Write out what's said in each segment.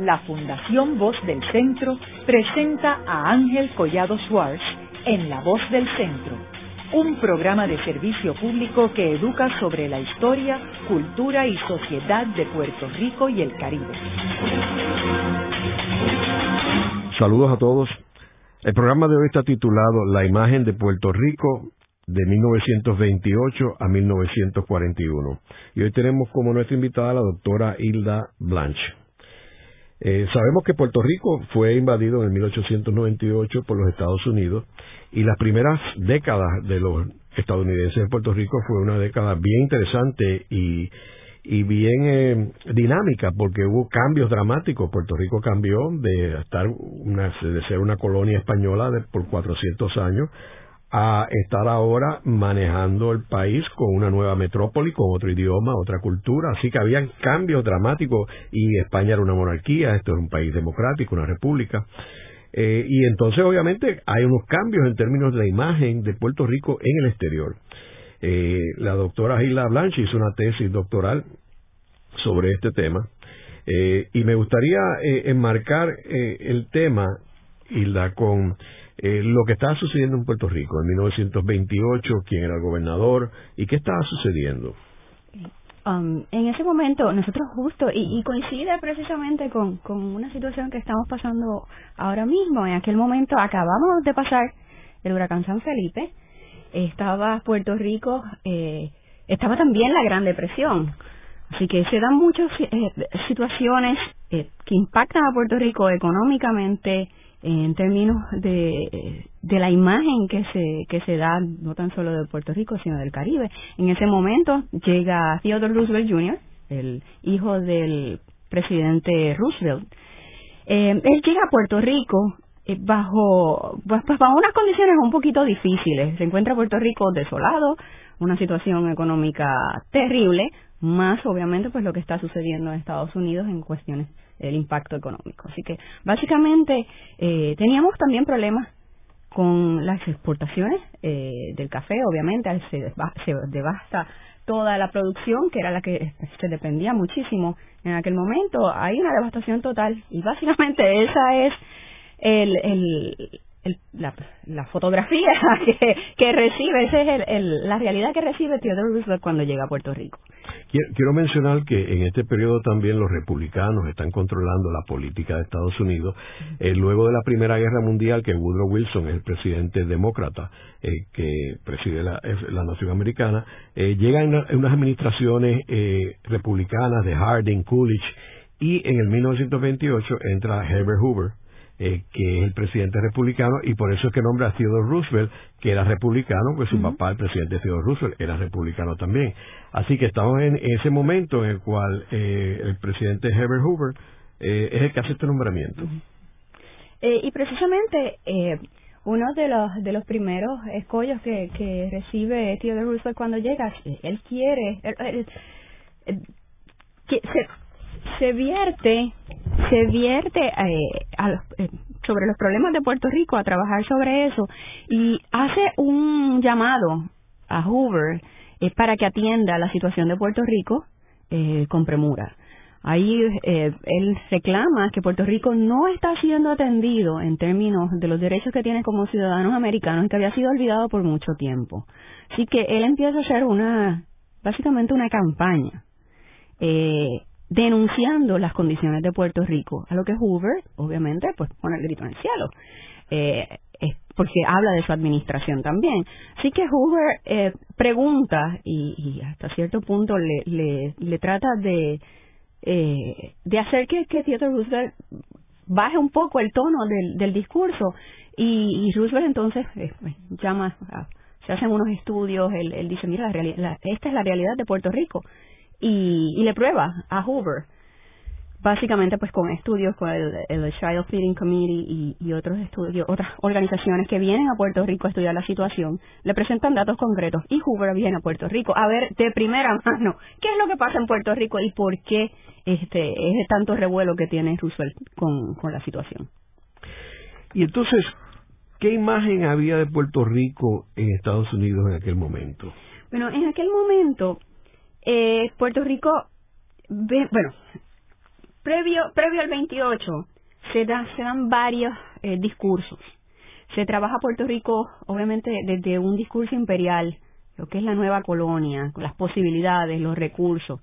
la Fundación Voz del Centro presenta a Ángel Collado Schwartz en La Voz del Centro, un programa de servicio público que educa sobre la historia, cultura y sociedad de Puerto Rico y el Caribe. Saludos a todos. El programa de hoy está titulado La imagen de Puerto Rico de 1928 a 1941. Y hoy tenemos como nuestra invitada a la doctora Hilda Blanche. Eh, sabemos que Puerto Rico fue invadido en 1898 por los Estados Unidos y las primeras décadas de los estadounidenses en Puerto Rico fue una década bien interesante y, y bien eh, dinámica porque hubo cambios dramáticos. Puerto Rico cambió de estar una, de ser una colonia española de, por 400 años a estar ahora manejando el país con una nueva metrópoli, con otro idioma, otra cultura, así que habían cambios dramáticos y España era una monarquía, esto era un país democrático, una república. Eh, y entonces obviamente hay unos cambios en términos de la imagen de Puerto Rico en el exterior. Eh, la doctora Gila Blanche hizo una tesis doctoral sobre este tema eh, y me gustaría enmarcar el tema, Hilda, con eh, lo que estaba sucediendo en Puerto Rico en 1928, quién era el gobernador y qué estaba sucediendo. Um, en ese momento, nosotros justo, y, coincide precisamente con, con una situación que estamos pasando ahora mismo, en aquel momento acabamos de pasar el huracán San Felipe, estaba Puerto Rico, eh, estaba también la Gran Depresión, así que se dan muchas eh, situaciones que impactan a Puerto Rico económicamente, en términos de, de la imagen que se, que se da no tan solo de Puerto Rico, sino del Caribe. En ese momento llega Theodore Roosevelt Jr., el hijo del presidente Roosevelt. Eh, él llega a Puerto Rico eh, bajo, pues, bajo unas condiciones un poquito difíciles. Se encuentra Puerto Rico desolado, una situación económica terrible, más obviamente pues lo que está sucediendo en Estados Unidos en cuestiones del impacto económico. Así que básicamente eh, teníamos también problemas con las exportaciones eh, del café, obviamente se, se devasta toda la producción que era la que se dependía muchísimo en aquel momento. Hay una devastación total y básicamente esa es el, el, la, la, fotografía que, que recibe, esa es el, la realidad que recibe Theodore Roosevelt cuando llega a Puerto Rico. Quiero, mencionar que en este periodo también los republicanos están controlando la política de Estados Unidos. Eh, luego de la Primera Guerra Mundial, que Woodrow Wilson es el presidente demócrata eh, que preside la, la nación americana, eh, llegan unas administraciones republicanas de Harding, Coolidge, y en el 1928 entra Herbert Hoover, eh, que es el presidente republicano, y por eso es que nombra a Theodore Roosevelt, que era republicano, pues su papá, el presidente Theodore Roosevelt, era republicano también. Así que estamos en ese momento en el cual eh, el presidente Herbert Hoover eh, es el que hace este nombramiento. y precisamente uno de los de los primeros escollos que, que recibe Theodore Roosevelt cuando llega, él quiere, que se, se vierte se vierte eh, eh, sobre los problemas de Puerto Rico a trabajar sobre eso y hace un llamado a Hoover eh, para que atienda la situación de Puerto Rico con premura. Ahí él reclama que Puerto Rico no está siendo atendido en términos de los derechos que tiene como ciudadanos americanos y que había sido olvidado por mucho tiempo. Así que él empieza a hacer una, básicamente una campaña eh, denunciando las condiciones de Puerto Rico, a lo que Hoover, obviamente, pues pone el grito en el cielo, eh, porque habla de su administración también. Así que Hoover eh, pregunta y, hasta cierto punto le, le, trata de, eh, de hacer que, que Theodore Roosevelt baje un poco el tono del, del discurso. Y, y Roosevelt entonces eh, pues, llama se hacen unos estudios, él, él dice, mira, la, esta es la realidad de Puerto Rico y, y le prueba a Hoover básicamente pues con estudios con el, el Child Feeding Committee y, y, otros estudios, otras organizaciones que vienen a Puerto Rico a estudiar la situación, le presentan datos concretos y Hoover viene a Puerto Rico a ver de primera mano qué es lo que pasa en Puerto Rico y por qué este es tanto revuelo que tiene Roosevelt con, con la situación. Y entonces, ¿qué imagen había de Puerto Rico en Estados Unidos en aquel momento? Bueno, en aquel momento eh, Puerto Rico, bueno, previo, previo al 28 se, dan se dan varios eh, discursos. Se trabaja Puerto Rico, obviamente, desde un discurso imperial, lo que es la nueva colonia, las posibilidades, los recursos.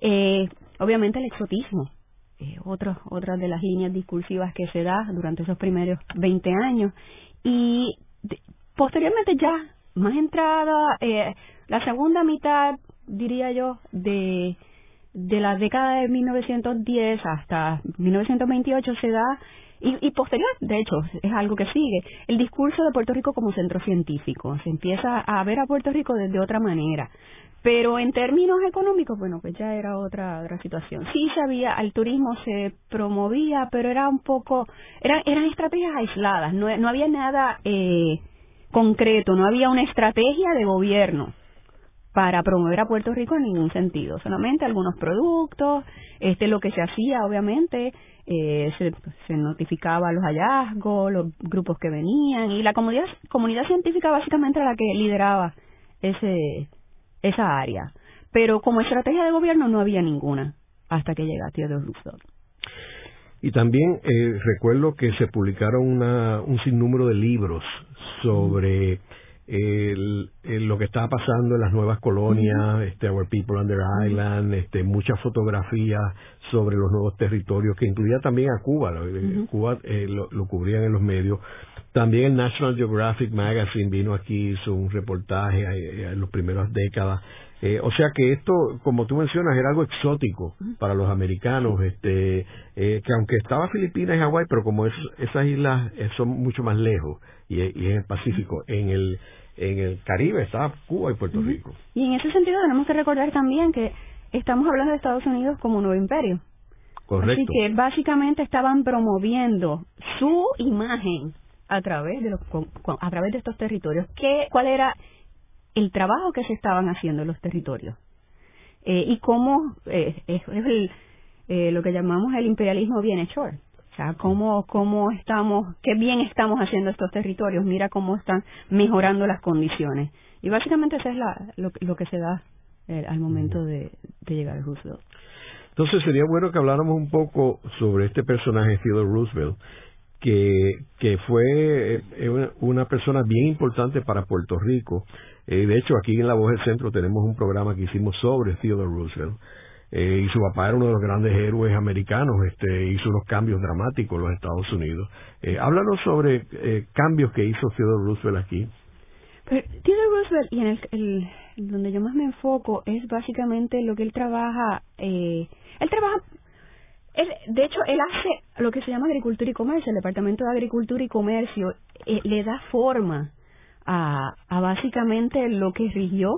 Eh, obviamente el exotismo, eh, otra de las líneas discursivas que se da durante esos primeros 20 años. Y posteriormente ya, más entrada, eh, la segunda mitad, diría yo, de, de la década de 1910 hasta 1928 se da y, y, posterior, de hecho, es algo que sigue, el discurso de Puerto Rico como centro científico. Se empieza a ver a Puerto Rico desde otra manera. Pero en términos económicos, bueno, pues ya era otra, otra situación. Sí sabía, el turismo se promovía, pero era un poco, eran, eran estrategias aisladas, no, no había nada eh, concreto, no había una estrategia de gobierno para promover a Puerto Rico en ningún sentido, solamente algunos productos, este lo que se hacía obviamente, eh, se, notificaba los hallazgos, los grupos que venían y la comunidad, comunidad científica básicamente era la que lideraba ese esa área. Pero como estrategia de gobierno no había ninguna hasta que llega Theodore Roosevelt. Y también eh, recuerdo que se publicaron una, un sinnúmero de libros sobre el, lo que estaba pasando en las nuevas colonias, este, Our People Under Island, este, muchas fotografías sobre los nuevos territorios, que incluía también a Cuba, Cuba eh, lo, lo, cubrían en los medios. También el National Geographic Magazine vino aquí, hizo un reportaje eh, en las primeras décadas. Eh, o sea que esto, como tú mencionas, era algo exótico para los americanos, este, eh, que aunque estaba Filipinas y Hawái, pero como esas islas son mucho más lejos y, y en el Pacífico, en el en el Caribe estaba Cuba y Puerto Rico. Y en ese sentido tenemos que recordar también que estamos hablando de Estados Unidos como un nuevo imperio. Correcto. Así que básicamente estaban promoviendo su imagen a través de los a través de estos territorios qué cuál era el trabajo que se estaban haciendo en los territorios eh, y cómo eh, es, el, eh, lo que llamamos el imperialismo bien hecho o sea cómo cómo estamos qué bien estamos haciendo estos territorios mira cómo están mejorando las condiciones y básicamente eso es la, lo, lo que se da eh, al momento de, llegar a Roosevelt entonces sería bueno que habláramos un poco sobre este personaje Theodore Roosevelt que, que fue eh, una persona bien importante para Puerto Rico. Eh, de hecho, aquí en La Voz del Centro tenemos un programa que hicimos sobre Theodore Roosevelt. Eh, y su papá era uno de los grandes héroes americanos, este, hizo unos cambios dramáticos en los Estados Unidos. háblanos sobre cambios que hizo Theodore Roosevelt aquí. Pero Theodore Roosevelt, y en el, el, donde yo más me enfoco, es básicamente lo que él trabaja. Eh, él trabaja de hecho, él hace lo que se llama agricultura y comercio. El Departamento de Agricultura y Comercio eh, le da forma a, a básicamente lo que rigió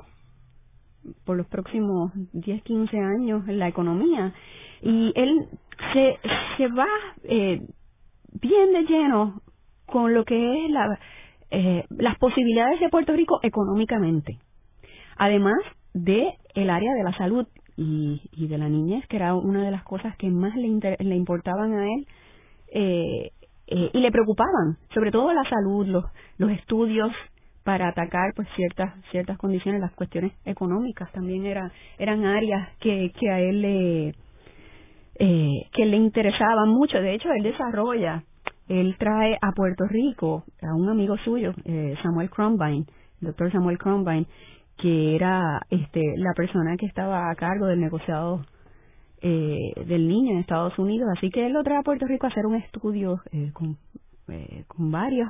por los próximos 10, 15 años la economía. Y él se, se va eh, bien de lleno con lo que es la, eh, las posibilidades de Puerto Rico económicamente. Además de el área de la salud y, y de la niñez, que era una de las cosas que más le, le importaban a él eh, eh, y le preocupaban, sobre todo la salud, los, los estudios para atacar pues ciertas ciertas condiciones, las cuestiones económicas también era, eran áreas que, que a él le eh, que le interesaban mucho. De hecho, él desarrolla, él trae a Puerto Rico a un amigo suyo, eh, Samuel Crombine, el doctor Samuel Crombine, que era este la persona que estaba a cargo del negociado eh, del niño en Estados Unidos, así que él lo trae a Puerto Rico a hacer un estudio eh, con, eh, con varios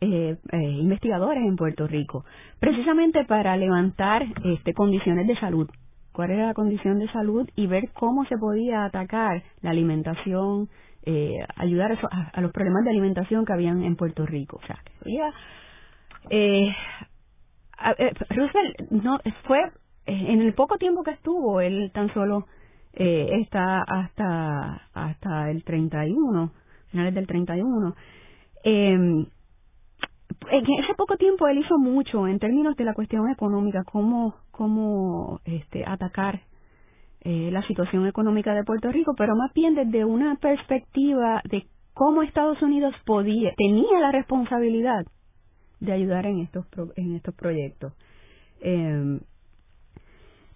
eh, eh, investigadores en Puerto Rico, precisamente para levantar este, condiciones de salud, cuál era la condición de salud y ver cómo se podía atacar la alimentación, eh, ayudar a, a, los problemas de alimentación que habían en Puerto Rico. O sea, había eh, eh, Roosevelt no fue en el poco tiempo que estuvo él tan solo eh, está hasta hasta el 31 finales del 31 eh, en ese poco tiempo él hizo mucho en términos de la cuestión económica cómo cómo este atacar eh, la situación económica de Puerto Rico pero más bien desde una perspectiva de cómo Estados Unidos podía tenía la responsabilidad de ayudar en estos en estos proyectos. Eh,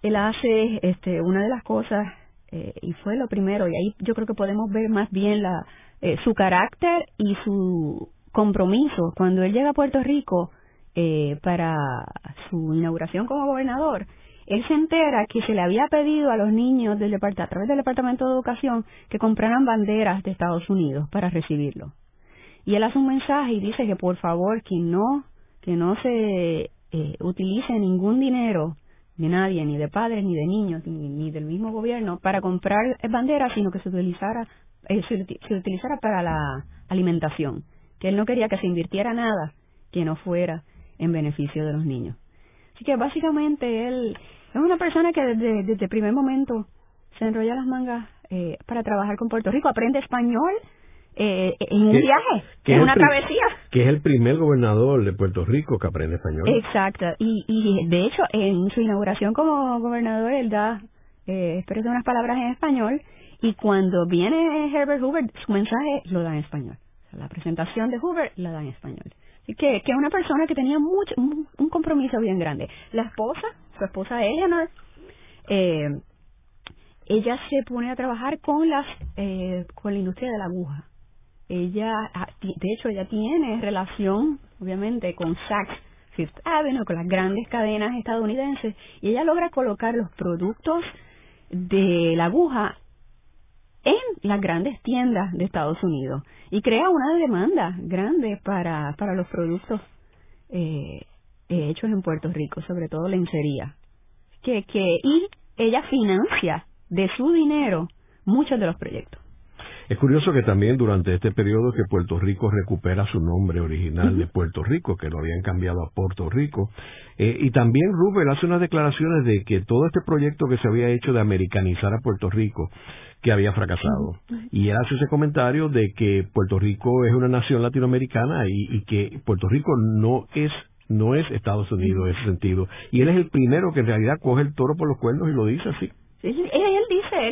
él hace este una de las cosas eh, y fue lo primero, y ahí yo creo que podemos ver más bien la, eh, su carácter y su compromiso. Cuando él llega a Puerto Rico eh, para su inauguración como gobernador, él se entera que se le había pedido a los niños del a través del Departamento de Educación que compraran banderas de Estados Unidos para recibirlo. Y él hace un mensaje y dice que por favor que no, que no se eh, utilice ningún dinero de nadie, ni de padres, ni de niños, ni, del mismo gobierno, para comprar banderas, sino que se utilizara, eh, se, utilizara para la alimentación. Que él no quería que se invirtiera nada que no fuera en beneficio de los niños. Así que básicamente él es una persona que desde, desde el primer momento se enrolla las mangas eh, para trabajar con Puerto Rico, aprende español, eh, en un viaje, en una travesía. Que es el primer gobernador de Puerto Rico que aprende español. Exacto, y, y de hecho en su inauguración como gobernador él da, eh, expresa unas palabras en español y cuando viene Herbert Hoover su mensaje lo da en español. La presentación de Hoover la da en español. Así que, que una persona que tenía mucho, un, compromiso bien grande. La esposa, su esposa Eleanor, eh, ella se pone a trabajar con las eh, con la industria de la aguja ella, ah, de hecho, ella tiene relación, obviamente, con Saks Fifth Avenue, con las grandes cadenas estadounidenses, y ella logra colocar los productos de la aguja las grandes tiendas de Estados Unidos y crea una demanda grande para, para los productos eh, hechos en Puerto Rico, sobre todo lencería. Que, que, y ella financia de su dinero muchos de los proyectos. Es curioso que también durante este periodo que Puerto Rico recupera su nombre original de Puerto Rico, que lo habían cambiado a Puerto Rico, eh, y también Rubel hace unas declaraciones de que todo este proyecto que se había hecho de americanizar a Puerto Rico, que había fracasado. Y él hace ese comentario de que Puerto Rico es una nación latinoamericana y, que Puerto Rico no es no es Estados Unidos en ese sentido. Y él es el primero que en realidad coge el toro por los cuernos y lo dice así. Él,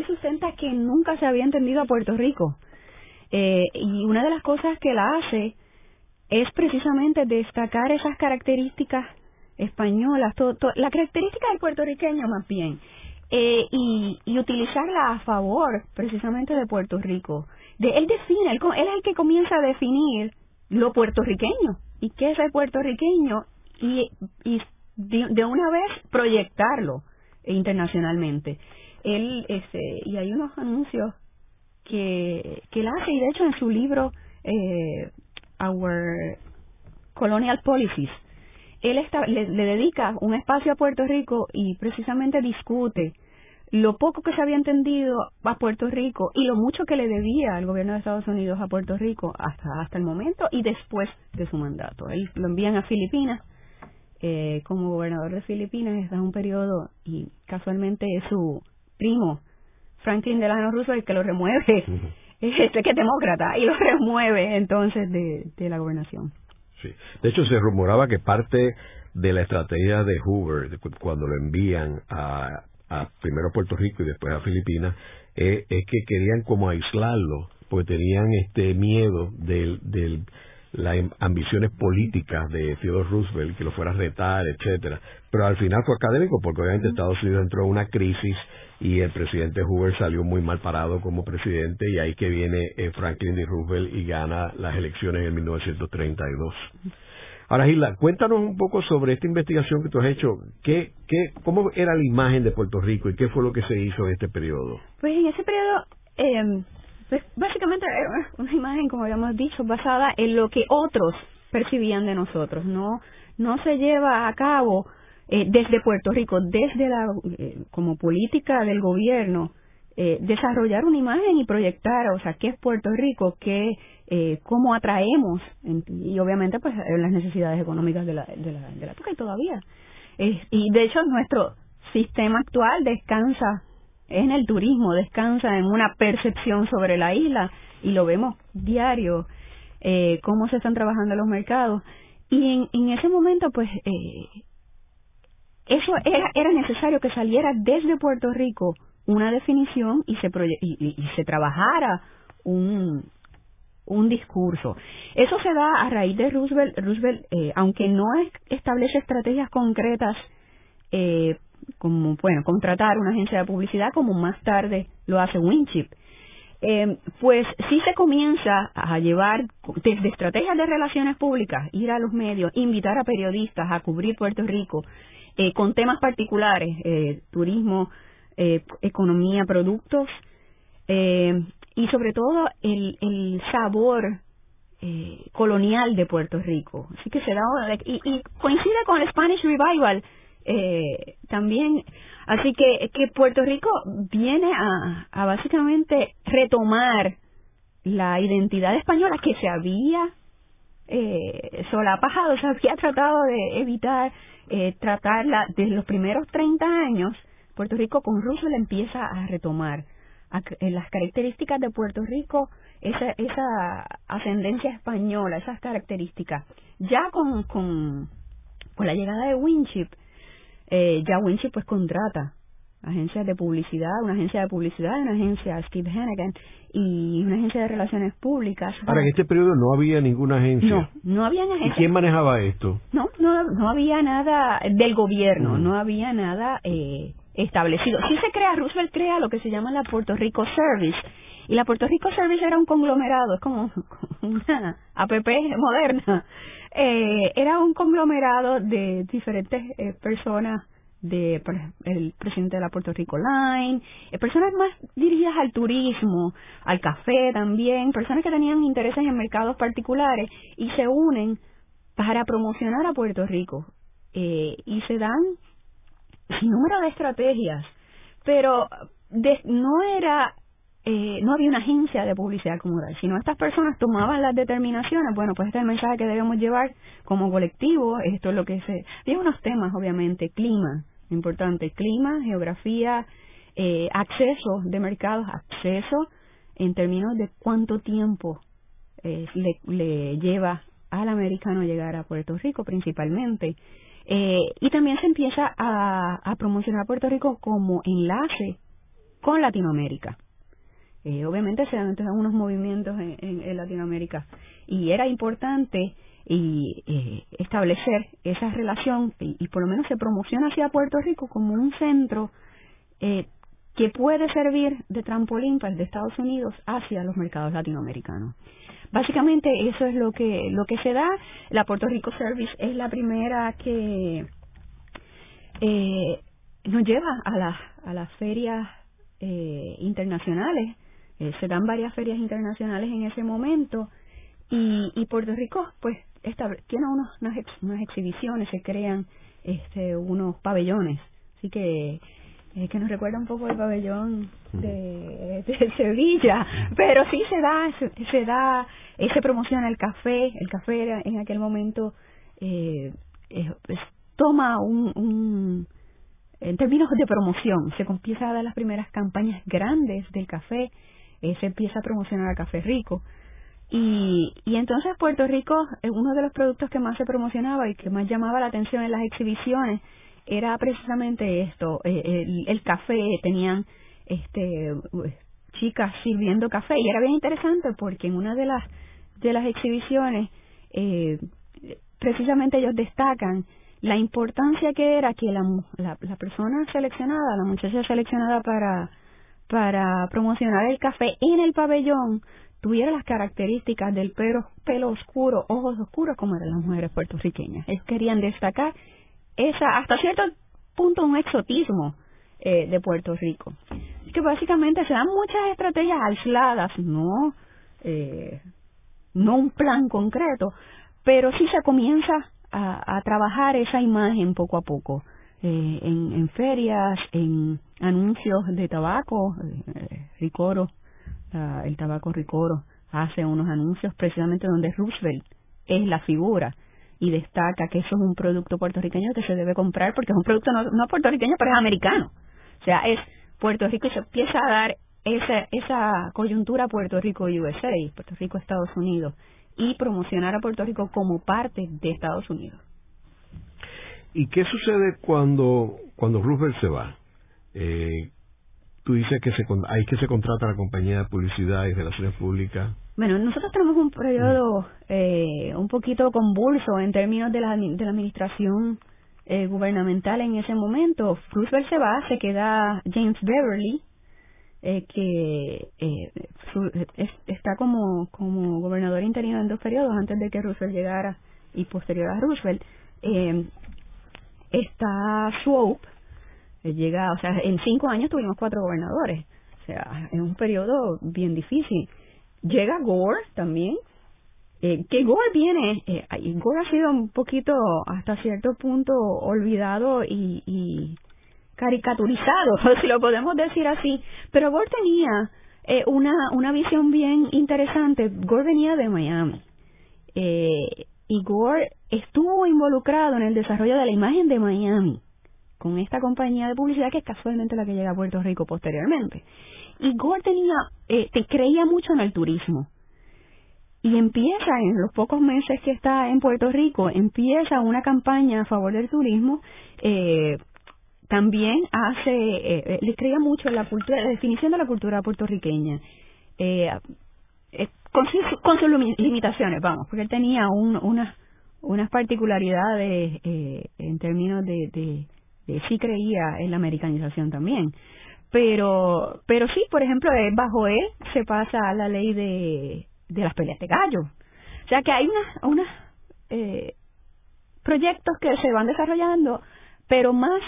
sustenta que nunca se había entendido a Puerto Rico. Eh, y una de las cosas que él hace es precisamente destacar esas características españolas, la característica del puertorriqueño más bien, eh, y, utilizarla a favor precisamente de Puerto Rico. De, él define, él, es el que comienza a definir lo puertorriqueño y qué es el puertorriqueño y de una vez proyectarlo internacionalmente él este y hay unos anuncios que que él hace y de hecho en su libro eh, Our Colonial Policies él está, le, dedica un espacio a Puerto Rico y precisamente discute lo poco que se había entendido a Puerto Rico y lo mucho que le debía al gobierno de Estados Unidos a Puerto Rico hasta hasta el momento y después de su mandato. Él lo envían a Filipinas eh, como gobernador de Filipinas, está un periodo y casualmente es su primo, Franklin Delano Roosevelt, el que lo remueve, este que es demócrata, y lo remueve entonces de, de la gobernación. Sí. De hecho, se rumoraba que parte de la estrategia de Hoover, cuando lo envían a, a primero a Puerto Rico y después a Filipinas, eh, es que querían como aislarlo, porque tenían este miedo del, del las ambiciones políticas de Theodore Roosevelt, que lo fuera a retar, etcétera. Pero al final fue académico, porque obviamente Estados Unidos entró en una crisis y el presidente Hoover salió muy mal parado como presidente y ahí que viene eh, Franklin D. Roosevelt y gana las elecciones en 1932. Ahora, Gila, cuéntanos un poco sobre esta investigación que tú has hecho. ¿Qué, qué, ¿Cómo era la imagen de Puerto Rico y qué fue lo que se hizo en este periodo? Pues en ese periodo, eh, pues básicamente era una imagen, como habíamos dicho, basada en lo que otros percibían de nosotros. No, no se lleva a cabo eh, desde Puerto Rico, desde la, eh, como política del gobierno, eh, desarrollar una imagen y proyectar, o sea, qué es Puerto Rico, qué, eh, cómo atraemos, y obviamente pues las necesidades económicas de la, de la, de la época y todavía. y de hecho nuestro sistema actual descansa en el turismo, descansa en una percepción sobre la isla y lo vemos diario, eh, cómo se están trabajando los mercados. Y en, en ese momento, pues, eh, eso era, era necesario que saliera desde Puerto Rico una definición y se, y, se trabajara un, un discurso. Eso se da a raíz de Roosevelt. Roosevelt, eh, aunque no establece estrategias concretas eh, como bueno, contratar una agencia de publicidad como más tarde lo hace Winchip. Eh, pues sí se comienza a llevar desde estrategias de relaciones públicas, ir a los medios, invitar a periodistas a cubrir Puerto Rico eh, con temas particulares, eh, turismo, eh, economía, productos eh, y sobre todo el, el sabor colonial de Puerto Rico. Así que se da y, y coincide con el Spanish Revival también. Así que, que Puerto Rico viene a, a básicamente retomar la identidad española que se había eh, solapajado, se había tratado de evitar eh, tratarla desde los primeros 30 años. Puerto Rico con Roosevelt empieza a retomar a, las características de Puerto Rico, esa, esa ascendencia española, esas características. Ya con, con, con la llegada de Winship, eh, ya Winship pues contrata agencias de publicidad, una agencia de publicidad, una agencia Steve Hannigan y una agencia de relaciones públicas. Ahora, en este periodo no había ninguna agencia. No, no había agencia. ¿Y quién manejaba esto? No, no, no había nada del gobierno, no había nada eh, establecido. Sí se crea, Roosevelt crea lo que se llama la Puerto Rico Service. Y la Puerto Rico Service era un conglomerado, es como una APP moderna. Eh, era un conglomerado de diferentes eh, personas, de el presidente de la Puerto Rico Line, eh, personas más dirigidas al turismo, al café también, personas que tenían intereses en mercados particulares y se unen para promocionar a Puerto Rico. Eh, y se dan sin número de estrategias, pero no era eh, no había una agencia de publicidad como tal, sino estas personas tomaban las determinaciones, bueno, pues este es el mensaje que debemos llevar como colectivo, esto es lo que se... Había unos temas, obviamente, clima, importante, clima, geografía, eh, acceso de mercados, acceso en términos de cuánto tiempo eh, le, le lleva al americano llegar a Puerto Rico principalmente, eh, y también se empieza a, a, promocionar Puerto Rico como enlace con Latinoamérica. Obviamente se dan unos movimientos en, en, Latinoamérica y era importante y eh, establecer esa relación y, y, por lo menos se promociona hacia Puerto Rico como un centro eh, que puede servir de trampolín para el de Estados Unidos hacia los mercados latinoamericanos. Básicamente eso es lo que lo que se da. La Puerto Rico Service es la primera que eh, nos lleva a las a las ferias eh, internacionales. Eh, se dan varias ferias internacionales en ese momento y, y Puerto Rico pues tiene unos, unas, unas exhibiciones, se crean este unos pabellones. Así que eh, que nos recuerda un poco el pabellón de, de Sevilla, pero sí se da, se, se da, eh, se promociona el café, el café era, en aquel momento eh, toma un, un, en términos de promoción, se empieza a dar las primeras campañas grandes del café, eh, se empieza a promocionar el café rico. Y, y entonces Puerto Rico, uno de los productos que más se promocionaba y que más llamaba la atención en las exhibiciones, era precisamente esto, eh, el, el, café, tenían este chicas sirviendo café. Y era bien interesante porque en una de las de las exhibiciones eh, precisamente ellos destacan la importancia que era que la, la, la persona seleccionada, la muchacha seleccionada para para promocionar el café en el pabellón tuviera las características del pelo, oscuro, ojos oscuros como eran las mujeres puertorriqueñas. Ellos querían destacar esa hasta cierto punto un exotismo eh, de Puerto Rico. Que básicamente se dan muchas estrategias aisladas, no eh, no un plan concreto, pero sí se comienza a, trabajar esa imagen poco a poco eh, en, en, ferias, en anuncios de tabaco, eh, Ricoro, el tabaco Ricoro hace unos anuncios precisamente donde Roosevelt es la figura y destaca que eso es un producto puertorriqueño que se debe comprar porque es un producto no, no puertorriqueño, pero es americano. O sea, es Puerto Rico y se empieza a dar esa, esa coyuntura Puerto Rico-USA, Puerto Rico-Estados Unidos, y promocionar a Puerto Rico como parte de Estados Unidos. ¿Y qué sucede cuando, cuando Roosevelt se va? Eh, tú dices que hay que se contrata la compañía de publicidad y relaciones públicas bueno, nosotros tenemos un periodo eh, un poquito convulso en términos de la, de la administración eh, gubernamental en ese momento. Roosevelt se va, se queda James Beverly, eh, que eh, está como, como gobernador interino en dos periodos antes de que Roosevelt llegara y posterior a Roosevelt. Está Swope, llega, o sea, en cinco años tuvimos cuatro gobernadores, o sea, es un periodo bien difícil. Llega Gore también, eh, que Gore viene, eh, Gore ha sido un poquito hasta cierto punto olvidado y, y caricaturizado, si lo podemos decir así, pero Gore tenía eh, una, una visión bien interesante. Gore venía de Miami eh, y Gore estuvo involucrado en el desarrollo de la imagen de Miami con esta compañía de publicidad que es casualmente la que llega a Puerto Rico posteriormente. Y Gore tenía, eh, creía mucho en el turismo y empieza en los pocos meses que está en Puerto Rico, empieza una campaña a favor del turismo. Eh, también hace, eh, eh le creía mucho en la cultura, la definición de la cultura puertorriqueña, eh, eh con, con sus limitaciones, vamos, porque él tenía un, una, unas particularidades eh, en términos de, de sí creía en la americanización también pero pero sí por ejemplo bajo él se pasa a la ley de de las peleas de gallo. O sea que hay unos unas eh, proyectos que se van desarrollando, pero más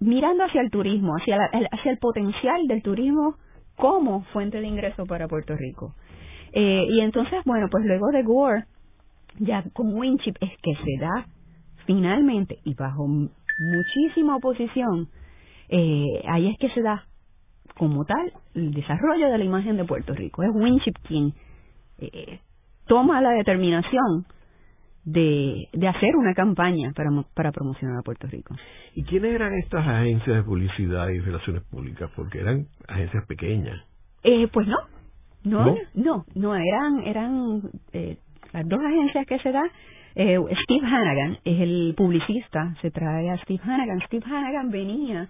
mirando hacia el turismo, hacia, el, hacia el potencial del turismo como fuente de ingreso para Puerto Rico. Eh, y entonces, bueno, pues luego de Gore, ya con Winchip es que se da finalmente y bajo muchísima oposición, eh, ahí es que se da como tal el desarrollo de la imagen de Puerto Rico. Es Winchip quien eh, toma la determinación de, de hacer una campaña para, para promocionar a Puerto Rico. ¿Y quiénes eran estas agencias de publicidad y relaciones públicas? Porque eran agencias pequeñas. Eh, pues no, no, no, no, eran, eran eh, las dos agencias que se da. Eh, Steve Hannigan es el publicista, se trae a Steve Hannigan. Steve Hannigan venía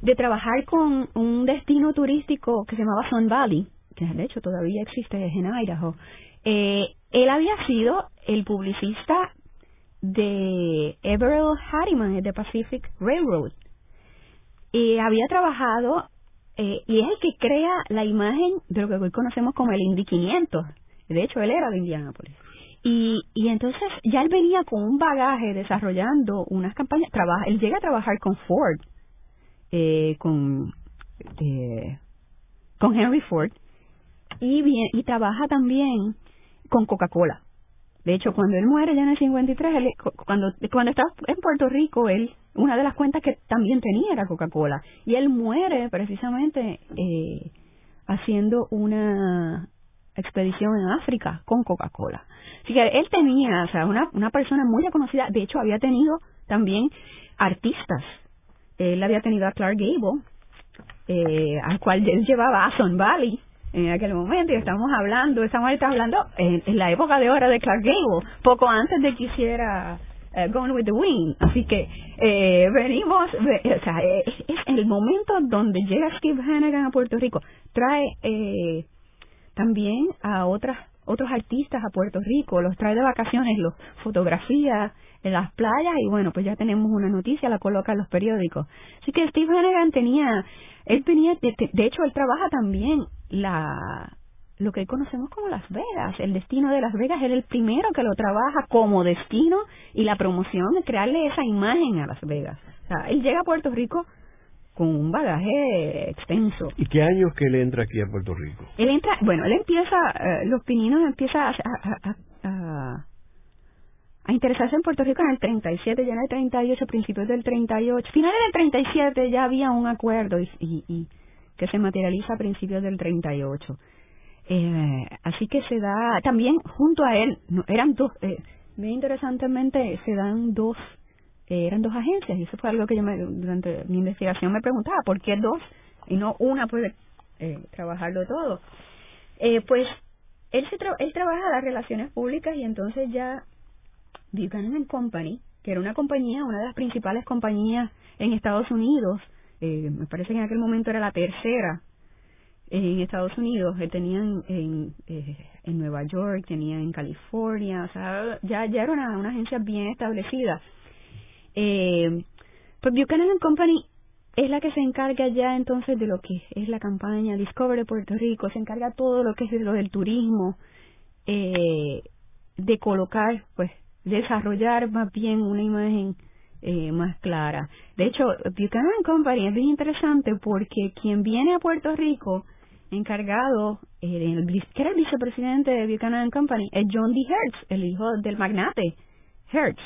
de trabajar con un destino turístico que se llamaba Sun Valley, que de hecho todavía existe en Idaho, eh, él había sido el publicista de Everett Harriman de Pacific Railroad. Y había trabajado eh, y es el que crea la imagen de lo que hoy conocemos como el Indy 500 de hecho él era de Indianapolis y, y entonces ya él venía con un bagaje desarrollando unas campañas trabaja él llega a trabajar con Ford eh, con eh, con Henry Ford y, bien, y trabaja también con Coca-Cola. De hecho, cuando él muere ya en el 53, él, cuando, cuando estaba en Puerto Rico, él, una de las cuentas que también tenía era Coca-Cola. Y él muere precisamente eh, haciendo una expedición en África con Coca-Cola. Así que él tenía, o sea, una, una persona muy reconocida. De hecho, había tenido también artistas. Él había tenido a Clark Gable, eh, al cual él llevaba a Son Valley en aquel momento y estamos hablando, estamos hablando en, la época de oro de Clark Gable, poco antes de que hiciera uh, Gone with the Wind. Así que eh, venimos, o sea, es, el momento donde llega Steve Hannigan a Puerto Rico, trae eh, también a otras otros artistas a Puerto Rico, los trae de vacaciones, los fotografía en las playas y bueno, pues ya tenemos una noticia, la coloca en los periódicos. Así que Steve Hannigan tenía, él tenía, de hecho él trabaja también la lo que conocemos como Las Vegas. El destino de Las Vegas era el primero que lo trabaja como destino y la promoción de crearle esa imagen a Las Vegas. O sea, él llega a Puerto Rico con un bagaje extenso. ¿Y qué años que él entra aquí a Puerto Rico? Él entra, bueno, él empieza, eh, los pininos empieza a, a, a, a, interesarse en Puerto Rico en el 37, ya en el 38, principios del 38, finales del 37 ya había un acuerdo y, y, y que se materializa a principios del 38. Eh, así que se da también junto a él, no, eran dos, eh, muy interesantemente se dan dos, eh, eran dos agencias y eso fue algo que yo me, durante mi investigación me preguntaba, ¿por qué dos y no una puede eh, trabajarlo todo? Eh, pues él, se él trabaja las relaciones públicas y entonces ya Buchanan Company, que era una compañía, una de las principales compañías en Estados Unidos, eh, me parece que en aquel momento era la tercera en Estados Unidos, que tenían en, eh, en Nueva York, tenían en California, o sea, ya, ya era una agencia bien establecida. Eh, pues Buchanan Company es la que se encarga ya entonces de lo que es la campaña Discover Puerto Rico, se encarga todo lo que es lo del turismo, eh, de colocar, pues, desarrollar más bien una imagen eh, más clara. De hecho, Buchanan Company es interesante porque quien viene a Puerto Rico encargado, eh, el, que era el vicepresidente de Buchanan Company, es John D. Hertz, el hijo del magnate Hertz,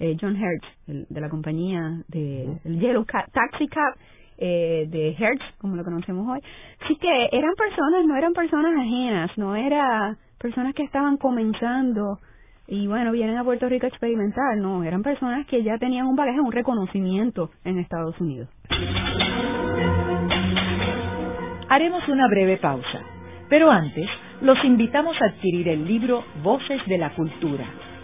eh, John Hertz, de la compañía de el Yellow Taxi Cab eh, de Hertz, como lo conocemos hoy. Así que eran personas, no eran personas ajenas, no eran personas que estaban comenzando y bueno, vienen a Puerto Rico a experimentar, no, eran personas que ya tenían un bagaje, un reconocimiento en Estados Unidos. Haremos una breve pausa, pero antes los invitamos a adquirir el libro Voces de la Cultura,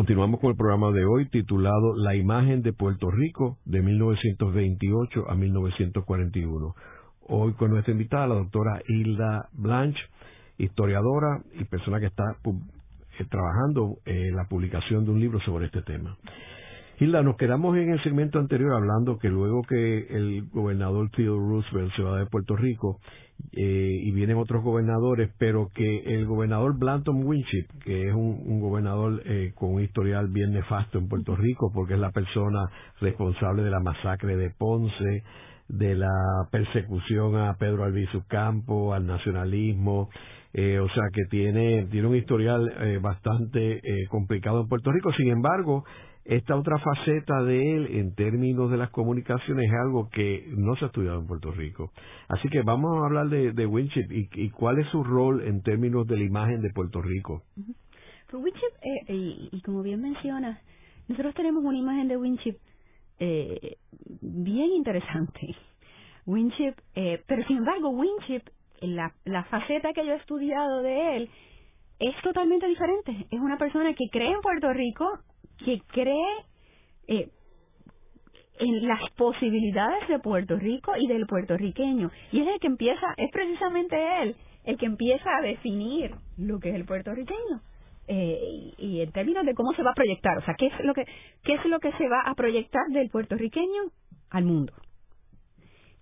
Continuamos con el programa de hoy titulado La imagen de Puerto Rico de 1928 a 1941. Hoy con nuestra invitada, la doctora Hilda Blanche, historiadora y persona que está eh, trabajando en la publicación de un libro sobre este tema. Hilda, nos quedamos en el segmento anterior hablando que luego que el gobernador Theodore Roosevelt se va de Puerto Rico eh, y vienen otros gobernadores, pero que el gobernador Blanton Winship, que es un, gobernador eh, con un historial bien nefasto en Puerto Rico, porque es la persona responsable de la masacre de Ponce, de la persecución a Pedro Albizu Campo, al nacionalismo, eh, o sea que tiene, tiene un historial eh, bastante eh, complicado en Puerto Rico. Sin embargo, esta otra faceta de él en términos de las comunicaciones es algo que no se ha estudiado en Puerto Rico. Así que vamos a hablar de, de Winship y, cuál es su rol en términos de la imagen de Puerto Rico. Pues Winship, y, como bien menciona, nosotros tenemos una imagen de Winship bien interesante. Winship, pero sin embargo, Winship la, la faceta que yo he estudiado de él es totalmente diferente. Es una persona que cree en Puerto Rico, que cree eh, en las posibilidades de Puerto Rico y del puertorriqueño. Y es el que empieza, es precisamente él el que empieza a definir lo que es el puertorriqueño. Eh, y, en términos de cómo se va a proyectar, o sea, qué es lo que qué es lo que se va a proyectar del puertorriqueño al mundo.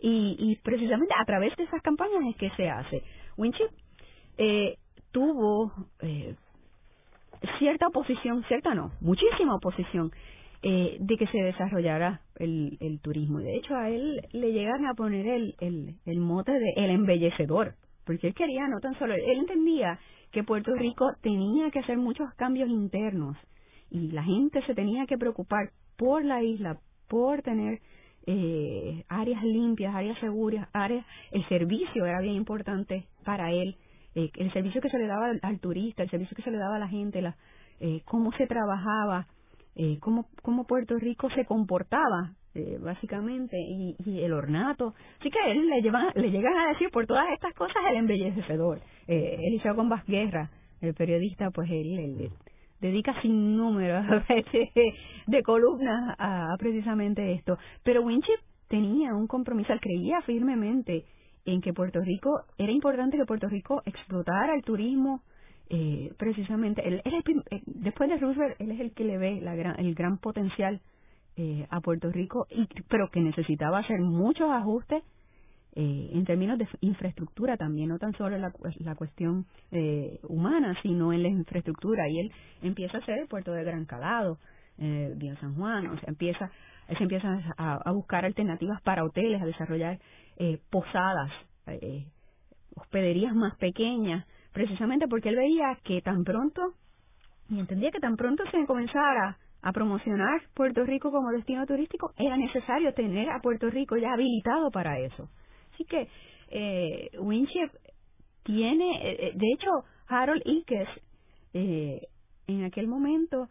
Y, y precisamente a través de esas campañas es que se hace. Winchip eh, tuvo eh, cierta oposición, cierta no, muchísima oposición eh, de que se desarrollara el, el turismo. De hecho a él le llegan a poner el, el, el mote de el embellecedor, porque él quería no tan solo, él entendía que Puerto Rico tenía que hacer muchos cambios internos y la gente se tenía que preocupar por la isla, por tener eh, áreas limpias, áreas seguras, áreas, el servicio era bien importante para él, eh, el servicio que se le daba al, turista, el servicio que se le daba a la gente, la, eh, cómo se trabajaba, eh, cómo, cómo Puerto Rico se comportaba eh, básicamente y, y, el ornato. Así que él le, llevan, le llegan a decir por todas estas cosas el embellecedor. Eh, Eliseo Gombas Guerra, el periodista, pues él, dedica sin número de columnas a, precisamente esto. Pero Winchip tenía un compromiso, él creía firmemente en que Puerto Rico, era importante que Puerto Rico explotara el turismo, eh, precisamente, él, eh, después de Roosevelt, él es el que le ve la gran, el gran potencial eh, a Puerto Rico, y, pero que necesitaba hacer muchos ajustes eh, en términos de infraestructura también, no tan solo la, la cuestión eh, humana, sino en la infraestructura. Y él empieza a hacer el puerto de Gran Calado, eh, Vía San Juan, o sea, empieza, se empieza a, buscar alternativas para hoteles, a desarrollar eh, posadas, eh, hospederías más pequeñas, precisamente porque él veía que tan pronto, y entendía que tan pronto se comenzara a promocionar Puerto Rico como destino turístico, era necesario tener a Puerto Rico ya habilitado para eso. Así que eh, Winship tiene, eh, eh, de hecho, Harold Ickes eh, en aquel momento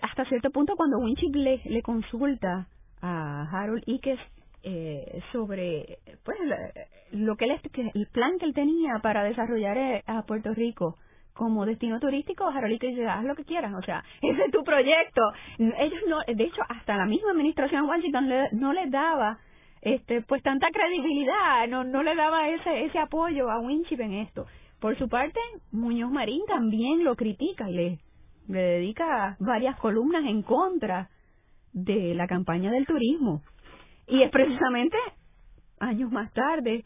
hasta cierto punto cuando Winchip le, le consulta a Harold Ickes eh, sobre pues lo que el plan que él tenía para desarrollar eh, a Puerto Rico como destino turístico, Ickes dice, haz lo que quieras, o sea, ese es tu proyecto. Ellos no, de hecho, hasta la misma administración Washington no les daba este pues tanta credibilidad, no no le daba ese ese apoyo a Winchip en esto. Por su parte, Muñoz Marín también lo critica y le, le dedica varias columnas en contra de la campaña del turismo. Y es precisamente años más tarde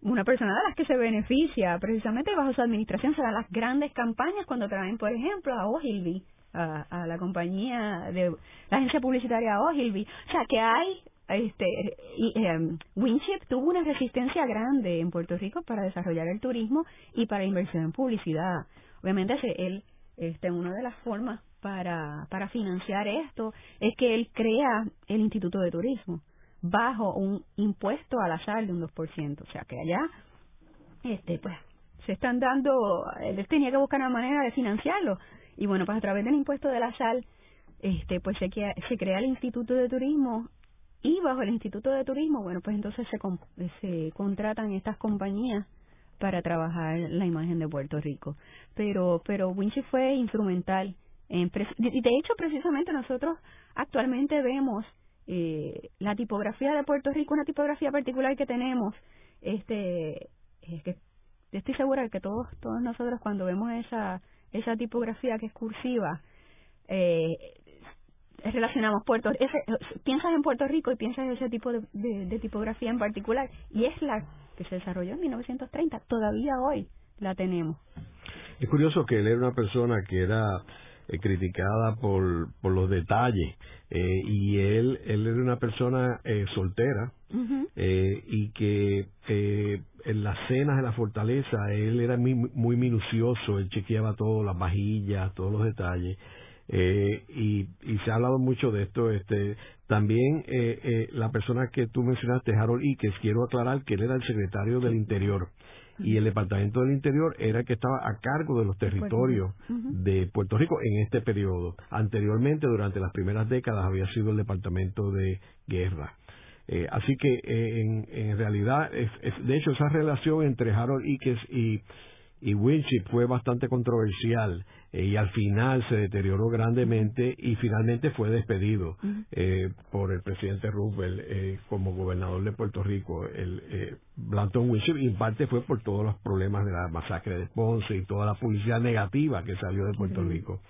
una persona de las que se beneficia precisamente bajo su administración se dan las grandes campañas cuando traen, por ejemplo, a Ogilvy, a, a la compañía de la agencia publicitaria Ogilvy. O sea, que hay este y, eh, Winship tuvo una resistencia grande en Puerto Rico para desarrollar el turismo y para inversión en publicidad. Obviamente él este una de las formas para para financiar esto es que él crea el Instituto de Turismo bajo un impuesto a la sal de un 2%, o sea que allá este pues se están dando él tenía que buscar una manera de financiarlo y bueno, pues a través del impuesto de la sal este pues se, se crea el Instituto de Turismo y bajo el Instituto de Turismo, bueno, pues entonces se, se contratan estas compañías para trabajar la imagen de Puerto Rico. Pero, pero Winchi fue instrumental. En y de hecho, precisamente nosotros actualmente vemos eh, la tipografía de Puerto Rico, una tipografía particular que tenemos. Este, es que estoy segura de que todos, todos nosotros cuando vemos esa, esa tipografía que es cursiva, eh, relacionamos Puerto ese, piensas en Puerto Rico y piensas en ese tipo de, de, tipografía en particular y es la que se desarrolló en 1930 todavía hoy la tenemos es curioso que él era una persona que era eh, criticada por, por los detalles eh, y él él era una persona eh, soltera eh, y que eh, en las cenas de la fortaleza él era muy, muy minucioso él chequeaba todo las vajillas todos los detalles eh, y, y, se ha hablado mucho de esto. Este, también eh, eh, la persona que tú mencionaste, Harold Ickes, quiero aclarar que él era el secretario del Interior y el Departamento del Interior era el que estaba a cargo de los territorios de Puerto Rico en este periodo. Anteriormente, durante las primeras décadas, había sido el Departamento de Guerra. Eh, así que eh, en, en realidad, es, de hecho, esa relación entre Harold Ickes y y Winship fue bastante controversial y al final se deterioró grandemente y finalmente fue despedido eh, por el presidente Roosevelt eh, como gobernador de Puerto Rico, el eh, Blanton Winship, y en parte fue por todos los problemas de la masacre de Ponce y toda la publicidad negativa que salió de Puerto Rico.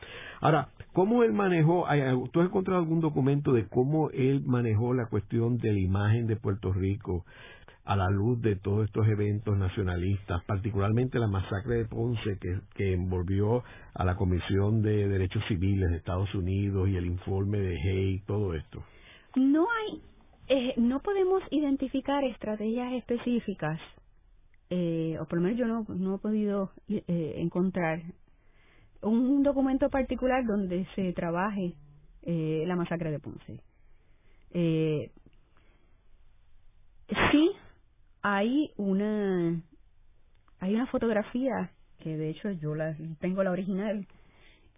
Ahora, ¿cómo él manejó, tú has encontrado algún documento de cómo él manejó la cuestión de la imagen de Puerto Rico a la luz de todos estos eventos nacionalistas, particularmente la masacre de Ponce que, que envolvió a la Comisión de Derechos Civiles de Estados Unidos y el informe de Hay, todo esto? No hay, eh, no podemos identificar estrategias específicas, eh, o por lo menos yo no, no he podido eh, encontrar un documento particular donde se trabaje eh, la masacre de Ponce. Eh, sí hay una hay una fotografía que de hecho yo la tengo la original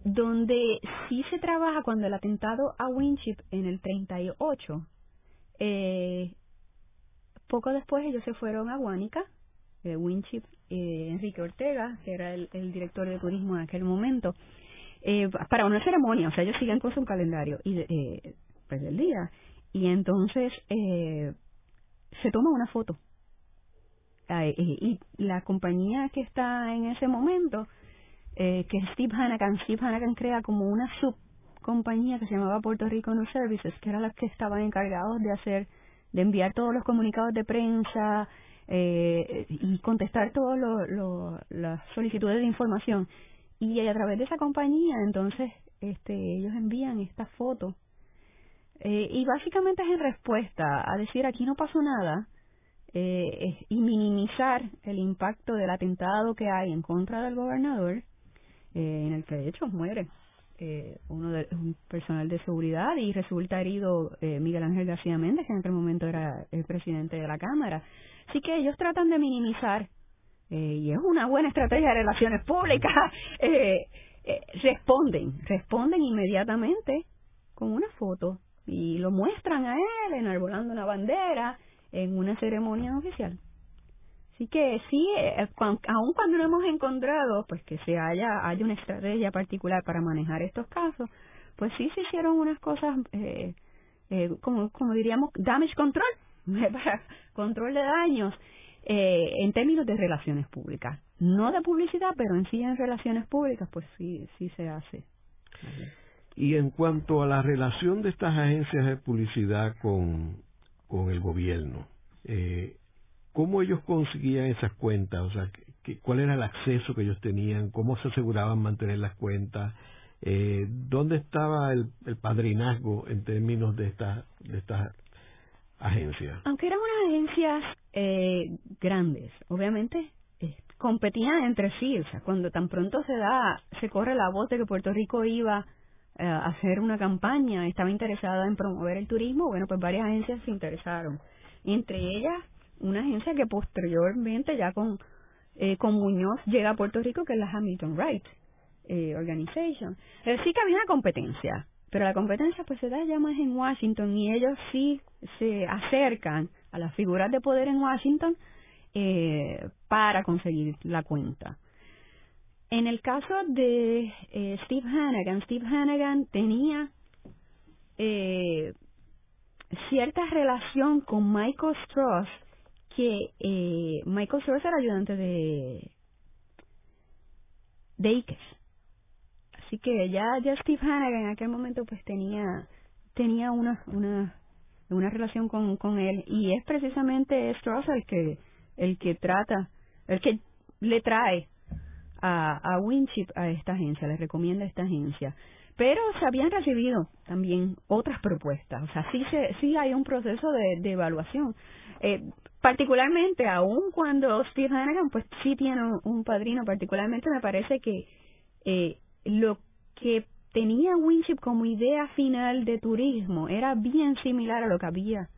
donde sí se trabaja cuando el atentado a Winship en el 38 eh, poco después ellos se fueron a Guánica eh, Winship eh, Enrique Ortega que era el, director de turismo en aquel momento eh, para una ceremonia o sea ellos siguen con su calendario y eh, pues del día. Y entonces eh, se toma una foto y la compañía que está en ese momento, eh, que Steve Hanagan, Steve Hanagan crea como una subcompañía que se llamaba Puerto Rico News Services, que era la que estaban encargados de hacer, de enviar todos los comunicados de prensa eh, y contestar todas las solicitudes de información. Y a través de esa compañía, entonces, este, ellos envían esta foto. Eh, y básicamente es en respuesta a decir aquí no pasó nada, eh, y minimizar el impacto del atentado que hay en contra del gobernador, eh, en el que de hecho muere eh, uno de un personal de seguridad y resulta herido eh, Miguel Ángel García Méndez, que en aquel momento era el presidente de la Cámara. Así que ellos tratan de minimizar, eh, y es una buena estrategia de relaciones públicas, responden, responden inmediatamente con una foto y lo muestran a él enarbolando una bandera en una ceremonia oficial. Así que sí, eh, aun cuando no hemos encontrado pues que se haya, haya una estrategia particular para manejar estos casos, pues sí se hicieron unas cosas, eh, eh, como, como diríamos, damage control, control de daños, eh, en términos de relaciones públicas. No de publicidad, pero en sí en relaciones públicas, pues sí, sí se hace. Y en cuanto a la relación de estas agencias de publicidad con, con el gobierno, eh, ¿cómo ellos conseguían esas cuentas? O sea, ¿cuál era el acceso que ellos tenían? ¿Cómo se aseguraban mantener las cuentas? Eh, ¿Dónde estaba el, el, padrinazgo en términos de estas de estas agencias? Aunque eran unas agencias eh, grandes, obviamente eh, competían entre sí. O sea, cuando tan pronto se da, se corre la voz de que Puerto Rico iba eh, hacer una campaña, estaba interesada en promover el turismo, bueno, pues varias agencias se interesaron. Entre ellas, una agencia que posteriormente, ya con, eh, con Muñoz, llega a Puerto Rico, que es la Hamilton Wright eh, Organization. Eh, sí que había una competencia, pero la competencia pues se da ya más en Washington y ellos sí se acercan a las figuras de poder en Washington eh, para conseguir la cuenta. En el caso de eh, Steve Hannigan, Steve Hannigan tenía eh, cierta relación con Michael Strauss, que eh, Michael Strauss era ayudante de, de Ikes. Así que ya, ya Steve Hannigan en aquel momento pues tenía tenía una una una relación con, con él y es precisamente Strauss el que el que trata el que le trae a, a Winchip a esta agencia, le recomienda esta agencia. Pero se habían recibido también otras propuestas, o sea, sí, se, sí hay un proceso de, de evaluación. Eh, particularmente, aun cuando Steve Hannigan, pues sí tiene un, padrino, particularmente me parece que eh, lo que tenía Winship como idea final de turismo era bien similar a lo que había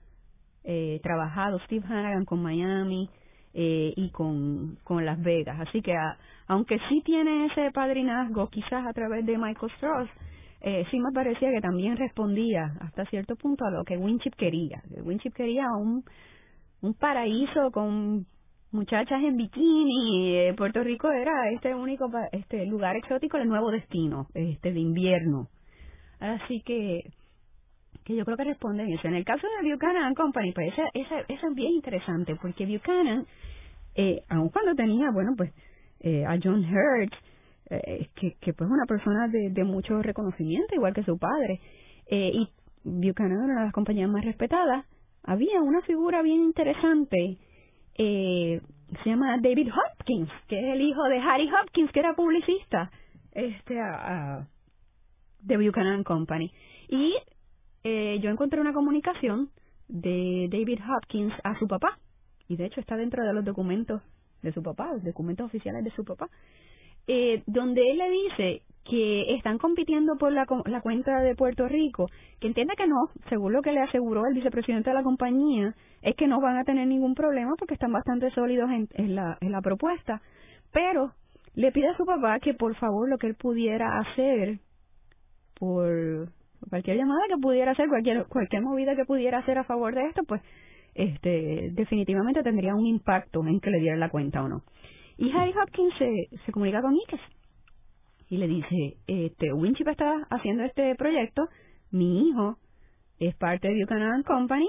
eh, trabajado Steve Hannigan con Miami eh, y con, con Las Vegas. Así que aunque sí tiene ese padrinazgo, quizás a través de Michael Strauss, eh, sí me parecía que también respondía hasta cierto punto a lo que Winchip quería. Winchip quería un, un paraíso con muchachas en bikini. Eh, Puerto Rico era este único este lugar exótico, el nuevo destino este de invierno. Así que que yo creo que responden eso. En el caso de Buchanan Company, pues esa, esa, eso es bien interesante, porque Buchanan, eh, aun cuando tenía, bueno, pues eh, a John Hurt, eh, que, que pues una persona de, mucho reconocimiento, igual que su padre, eh, y Buchanan era una de las compañías más respetadas, había una figura bien interesante, eh, se llama David Hopkins, que es el hijo de Harry Hopkins, que era publicista este de Buchanan Company. Y eh, yo encontré una comunicación de David Hopkins a su papá, y de hecho está dentro de los documentos de su papá, los documentos oficiales de su papá, eh, donde él le dice que están compitiendo por la, la cuenta de Puerto Rico, que entiende que no, según lo que le aseguró el vicepresidente de la compañía, es que no van a tener ningún problema porque están bastante sólidos en, en, la, en la propuesta, pero le pide a su papá que por favor lo que él pudiera hacer por cualquier llamada que pudiera hacer, cualquier cualquier movida que pudiera hacer a favor de esto, pues este, definitivamente tendría un impacto en que le diera la cuenta o no. Y Harry Hopkins se, se comunica con Ikes y le dice, este, Winchip está haciendo este proyecto, mi hijo es parte de Buchanan Company,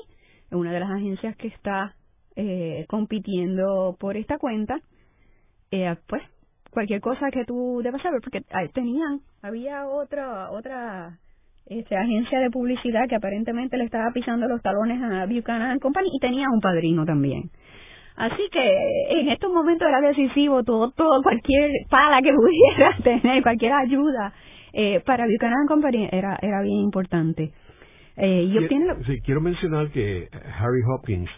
una de las agencias que está eh, compitiendo por esta cuenta, eh, pues cualquier cosa que tú debas saber, porque tenían, había otra, otra este, agencia de publicidad que aparentemente le estaba pisando los talones a Buchanan Company y tenía un padrino también. Así que en estos momentos era decisivo todo, todo cualquier pala que pudiera tener, cualquier ayuda eh, para Buchanan Company era, era bien importante. Eh, y sí, quiero mencionar que Harry Hopkins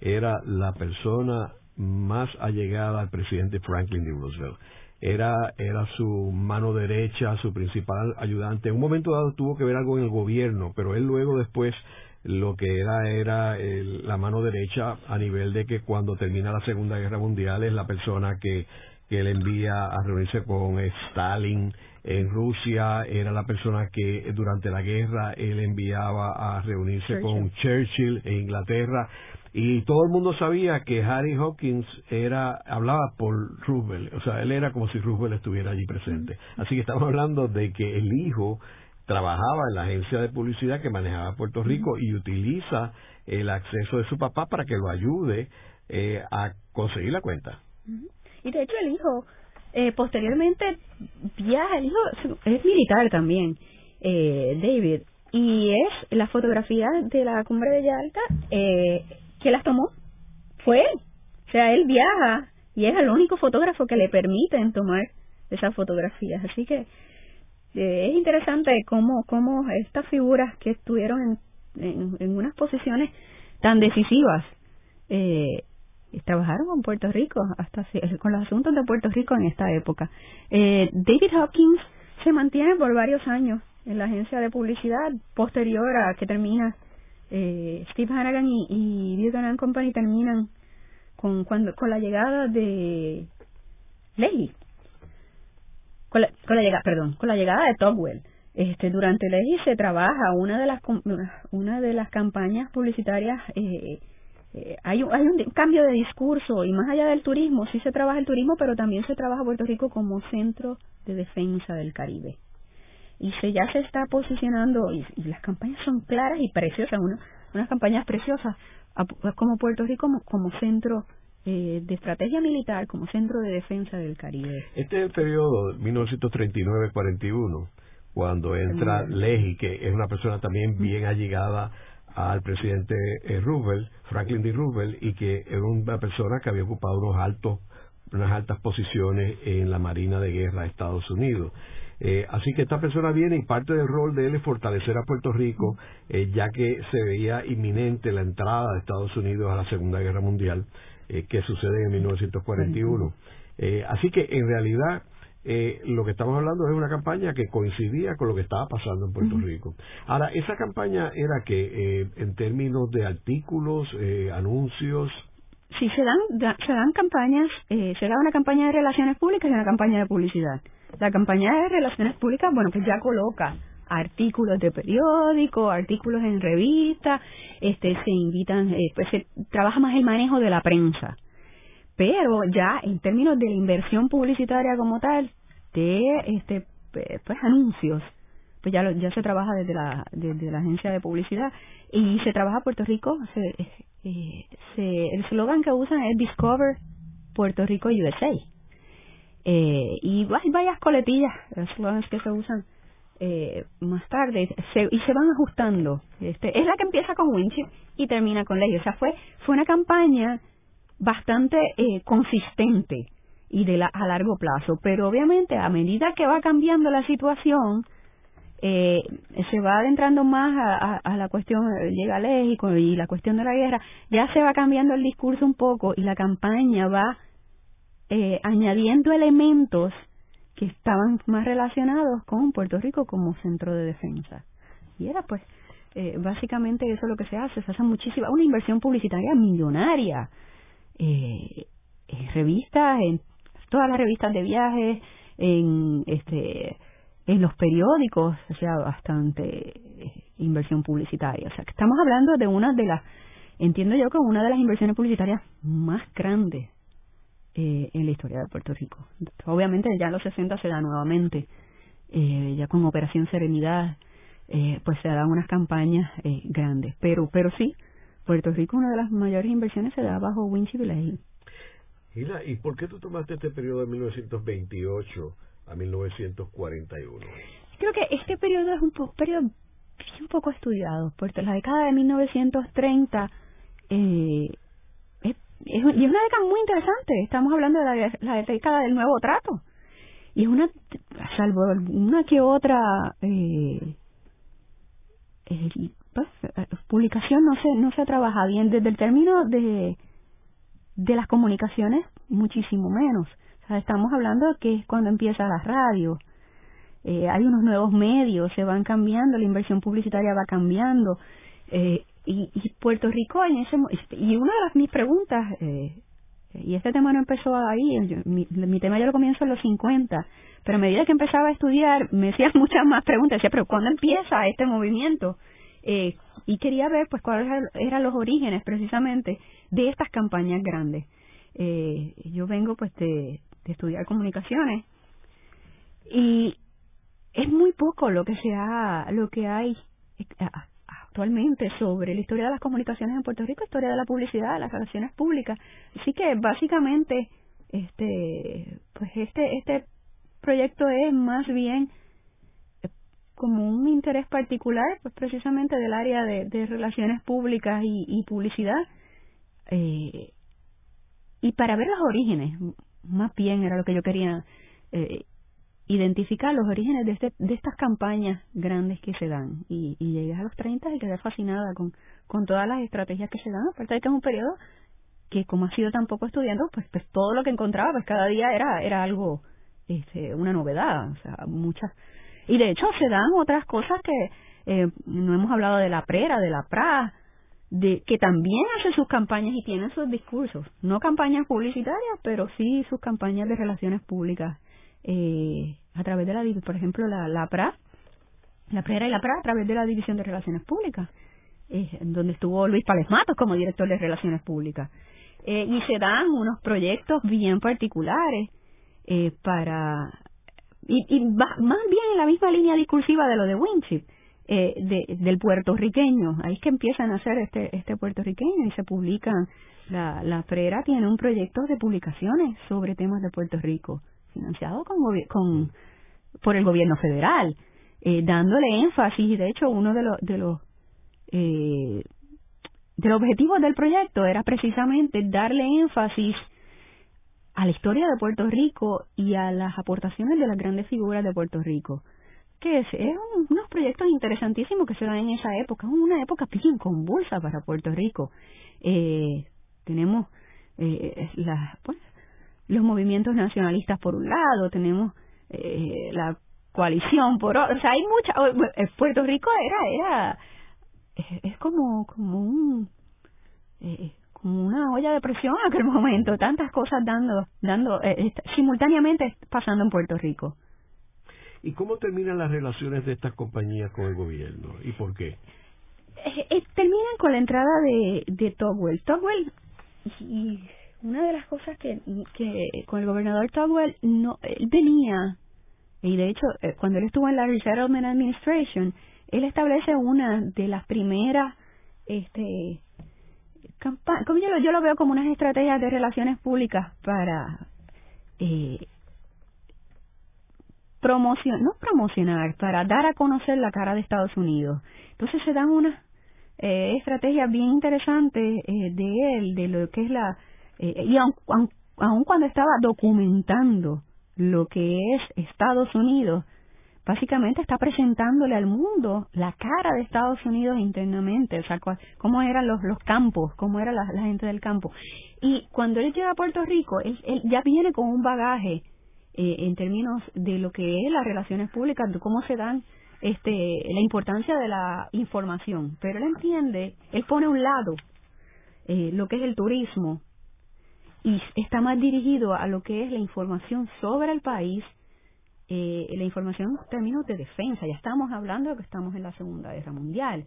era la persona más allegada al presidente Franklin D. Roosevelt era, era su mano derecha, su principal ayudante. En un momento dado tuvo que ver algo en el gobierno, pero él luego después lo que era era la mano derecha a nivel de que cuando termina la Segunda Guerra Mundial es la persona que, que él envía a reunirse con Stalin en Rusia, era la persona que durante la guerra él enviaba a reunirse con Churchill en Inglaterra y todo el mundo sabía que Harry Hawkins era hablaba por Roosevelt, o sea, él era como si Roosevelt estuviera allí presente. Así que estamos hablando de que el hijo trabajaba en la agencia de publicidad que manejaba Puerto Rico y utiliza el acceso de su papá para que lo ayude eh, a conseguir la cuenta. Y de hecho el hijo eh, posteriormente viaja, el hijo es militar también, eh, David, y es la fotografía de la cumbre de Yalta eh, que las tomó, fue él. O sea, él viaja y es el único fotógrafo que le permiten tomar esas fotografías. Así que eh, es interesante cómo, cómo estas figuras que estuvieron en, en, unas posiciones tan decisivas eh, trabajaron con Puerto Rico, hasta con los asuntos de Puerto Rico en esta época. Eh, David Hawkins se mantiene por varios años en la agencia de publicidad posterior a que termina eh, Steve Hannigan y, y Company terminan con cuando con la llegada de Leahy con la, llegada perdón con la llegada de Togwell este durante Leahy se trabaja una de las una de las campañas publicitarias eh, eh, hay, un, hay un cambio de discurso y más allá del turismo, sí se trabaja el turismo, pero también se trabaja Puerto Rico como centro de defensa del Caribe. Y se ya se está posicionando, y, las campañas son claras y preciosas, una, unas campañas preciosas, como Puerto Rico como, como centro eh, de estrategia militar, como centro de defensa del Caribe. Este es el periodo 1939-41, cuando entra Leji, que es una persona también bien allegada al presidente eh, Roosevelt, Franklin D. Roosevelt, y que era una persona que había ocupado unos altos, unas altas posiciones en la Marina de Guerra de Estados Unidos. Eh, así que esta persona viene y parte del rol de él es fortalecer a Puerto Rico, eh, ya que se veía inminente la entrada de Estados Unidos a la Segunda Guerra Mundial, que sucede en 1941. así que en realidad eh, lo que estamos hablando es una campaña que coincidía con lo que estaba pasando en Puerto Rico. Ahora, esa campaña era que, eh, en términos de artículos, eh, anuncios. Sí, se dan, se dan campañas, eh, se da una campaña de relaciones públicas y una campaña de publicidad. La campaña de relaciones públicas, bueno, pues ya coloca artículos de periódico, artículos en revista, este, se invitan, eh, pues se trabaja más el manejo de la prensa. Pero ya en términos de la inversión publicitaria como tal de este pues anuncios pues ya ya se trabaja desde la desde la agencia de publicidad y se trabaja Puerto Rico se, eh, se el slogan que usan es Discover Puerto Rico USA eh, y hay varias coletillas que se usan eh, más tarde y se van ajustando este es la que empieza con Winchip y termina con Ley o sea fue fue una campaña bastante eh, consistente y de la, a largo plazo. Pero obviamente a medida que va cambiando la situación, eh, se va adentrando más a, a, la cuestión, llega Légico y la cuestión de la guerra, ya se va cambiando el discurso un poco y la campaña va eh, añadiendo elementos que estaban más relacionados con Puerto Rico como centro de defensa. Y era pues, eh, básicamente eso es lo que se hace, se hace muchísima, una inversión publicitaria millonaria eh, revistas, en todas las revistas de viajes, en este en los periódicos, o sea, bastante eh, inversión publicitaria. O sea, que estamos hablando de una de las, entiendo yo que una de las inversiones publicitarias más grandes eh, en la historia de Puerto Rico. Obviamente ya en los 60 se da nuevamente, eh, ya con Operación Serenidad, eh, pues se dan unas campañas eh, grandes. Pero, pero sí, Puerto Rico una de las mayores inversiones se da bajo Winchell y ¿y por qué tú tomaste este periodo de 1928 a 1941? Creo que este periodo es un periodo un poco estudiado, porque la década de 1930 eh, es, y es una década muy interesante. Estamos hablando de la, la década del nuevo trato. Y es una, salvo una que otra eh, pues, eh, publicación no se no se trabaja bien desde el término de de las comunicaciones muchísimo menos o sea, estamos hablando de que es cuando empieza la radio eh, hay unos nuevos medios se van cambiando la inversión publicitaria va cambiando eh, y, y, Puerto Rico en ese y una de las mis preguntas eh, Y este tema no empezó ahí, mi, mi, tema yo lo comienzo en los 50, pero a medida que empezaba a estudiar me hacían muchas más preguntas, decía, pero ¿cuándo empieza este movimiento? Eh, y quería ver pues cuáles eran los orígenes precisamente de estas campañas grandes. Eh, yo vengo pues de, de estudiar comunicaciones y es muy poco lo que se ha, lo que hay eh, actualmente sobre la historia de las comunicaciones en Puerto Rico, historia de la publicidad, de las relaciones públicas. Así que básicamente este pues este este proyecto es más bien eh, como un interés particular pues precisamente del área de, relaciones públicas y, y publicidad eh, y para ver los orígenes más bien era lo que yo quería eh, identificar los orígenes de, este, de estas campañas grandes que se dan. Y, y llegué a los 30 y quedé fascinada con, todas las estrategias que se dan, aparte de que es un periodo que como ha sido tan poco estudiando, pues, pues todo lo que encontraba, pues cada día era, era algo, este, una novedad, o sea, muchas. Y de hecho se dan otras cosas que eh, no hemos hablado de la PRERA, de la PRA, de que también hace sus campañas y tiene sus discursos, no campañas publicitarias, pero sí sus campañas de relaciones públicas eh, a través de la, por ejemplo, la, la PRA, la PRERA y la PRA a través de la División de Relaciones Públicas, eh, donde estuvo Luis Pález Matos como director de Relaciones Públicas. Eh, y se dan unos proyectos bien particulares eh, para y, y más bien en la misma línea discursiva de lo de Winchip eh, de, del puertorriqueño ahí es que empiezan a hacer este este puertorriqueño y se publican la la Prera tiene un proyecto de publicaciones sobre temas de Puerto Rico financiado con, con por el gobierno federal, eh, dándole énfasis. Y de hecho, uno de los de los eh, de los objetivos del proyecto era precisamente darle énfasis a la historia de Puerto Rico y a las aportaciones de las grandes figuras de Puerto Rico. Que es, es unos proyectos interesantísimos que se dan en esa época, es una época bien convulsa para Puerto Rico. Eh, tenemos eh, las, pues, los movimientos nacionalistas por un lado, tenemos eh, la coalición por otro, o sea, hay mucha, eh, Puerto Rico era, era, es, como, como un, eh, como una olla de presión en aquel momento, tantas cosas dando, dando, eh, simultáneamente pasando en Puerto Rico. ¿Y cómo terminan las relaciones de estas compañías con el gobierno y por qué? terminan con la entrada de, de Togwell. Togwell y una de las cosas que, que con el gobernador Togwell no él venía y de hecho eh, cuando él estuvo en la Resettlement Administration él establece una de las primeras este como yo lo, yo lo veo como unas estrategias de relaciones públicas para eh, promocionar no promocionar para dar a conocer la cara de Estados Unidos entonces se dan unas eh, estrategias bien interesantes eh, de él de lo que es la eh, y aun, aun, cuando estaba documentando lo que es Estados Unidos, básicamente está presentándole al mundo la cara de Estados Unidos internamente, o sea, cómo eran los, los campos, cómo era la, gente del campo. Y cuando él llega a Puerto Rico, él, él ya viene con un bagaje eh, en términos de lo que es las relaciones públicas, de cómo se dan este, la importancia de la información. Pero él entiende, él pone a un lado eh, lo que es el turismo y está más dirigido a lo que es la información sobre el país, eh, la información en términos de defensa. Ya estamos hablando de que estamos en la Segunda Guerra Mundial.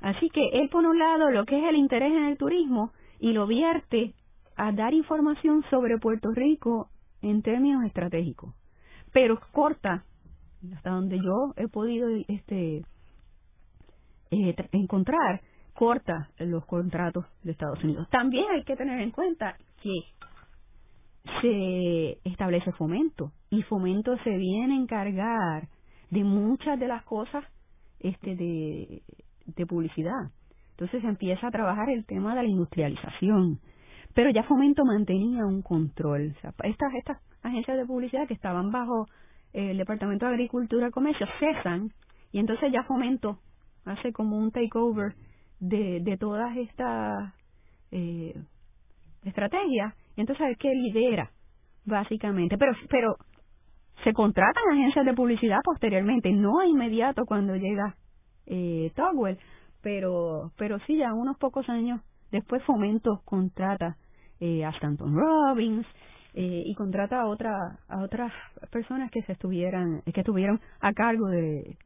Así que él, por un lado, lo que es el interés en el turismo y lo vierte a dar información sobre Puerto Rico en términos estratégicos. Pero corta, hasta donde yo he podido este eh, encontrar, corta los contratos de Estados Unidos. También hay que tener en cuenta que se establece fomento y fomento se viene a encargar de muchas de las cosas este de, de publicidad. Entonces se empieza a trabajar el tema de la industrialización, pero ya fomento mantenía un control. estas, estas agencias de publicidad que estaban bajo el Departamento de Agricultura y Comercio cesan y entonces ya fomento hace como un takeover de, de todas estas eh, estrategia, y entonces que lidera, básicamente. Pero, pero se contratan agencias de publicidad posteriormente, no inmediato cuando llega eh, Togwell, pero, pero sí ya unos pocos años después Fomento contrata eh, a Stanton Robbins, eh, y contrata a otra a otras personas que se estuvieran que estuvieron a cargo de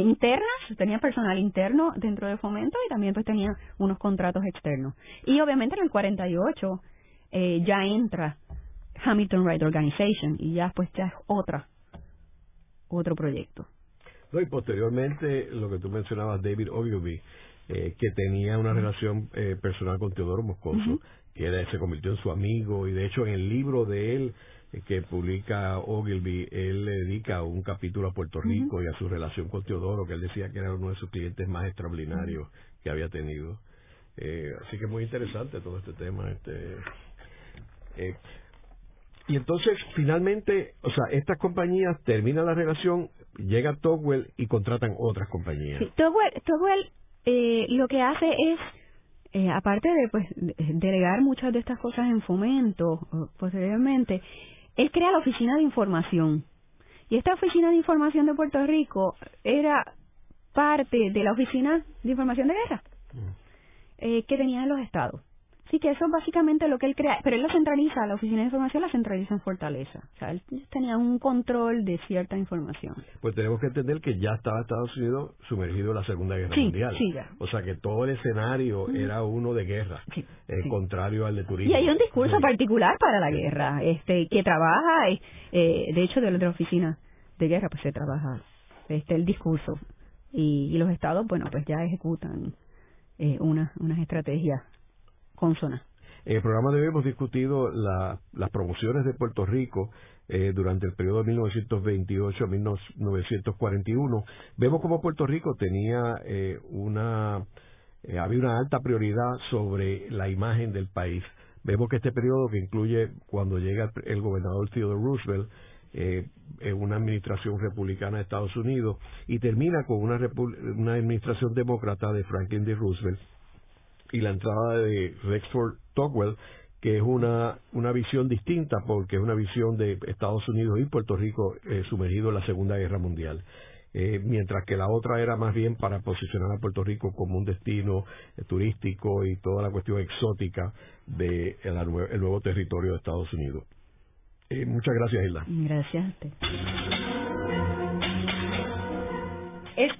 internas tenía personal interno dentro de fomento y también pues tenía unos contratos externos. Y obviamente en el 48 eh, ya entra Hamilton Right Organization y ya pues ya es otra otro proyecto. No, y posteriormente lo que tú mencionabas David Ogilvy eh, que tenía una relación eh, personal con Teodoro Moscoso que se convirtió en su amigo y de hecho en el libro de él que publica Ogilvy, él le dedica un capítulo a Puerto Rico y a su relación con Teodoro, que él decía que era uno de sus clientes más extraordinarios que había tenido. Eh, así que muy interesante todo este tema. Este, eh, y entonces, finalmente, o sea, estas compañías terminan la relación, llega Togwell y contratan otras compañías. Sí, Togwell, eh, lo que hace es eh, aparte de pues delegar muchas de estas cosas en fomento posteriormente, él crea la oficina de información. Y esta oficina de información de Puerto Rico era parte de la oficina de información de guerra mm. eh, que tenían los estados. Sí, que eso es básicamente lo que él crea, pero él la centraliza, la oficina de información la centraliza en Fortaleza. O sea, él tenía un control de cierta información. Pues tenemos que entender que ya estaba Estados Unidos sumergido en la Segunda Guerra Mundial. Sí, ya. O sea, que todo el escenario era uno de guerra, sí, eh, contrario al de turismo. Y hay un discurso particular para la guerra, este que trabaja, eh, de hecho, de la oficina de guerra, pues se trabaja este el discurso. Y, y los estados, bueno, pues ya ejecutan eh, una, unas estrategias En el programa de hoy hemos discutido las promociones de Puerto Rico eh, durante el periodo de 1928 a 1941. Vemos como Puerto Rico tenía eh, una eh, había una alta prioridad sobre la imagen del país. Vemos que este periodo que incluye cuando llega el gobernador Theodore Roosevelt eh, en una administración republicana de Estados Unidos y termina con una, una administración demócrata de Franklin D. Roosevelt y la entrada de Rexford Tocqueville, que es una, una visión distinta porque es una visión de Estados Unidos y Puerto Rico eh, sumergido en la Segunda Guerra Mundial. Eh, mientras que la otra era más bien para posicionar a Puerto Rico como un destino eh, turístico y toda la cuestión exótica de el, nuevo territorio de Estados Unidos. muchas gracias, Isla. Gracias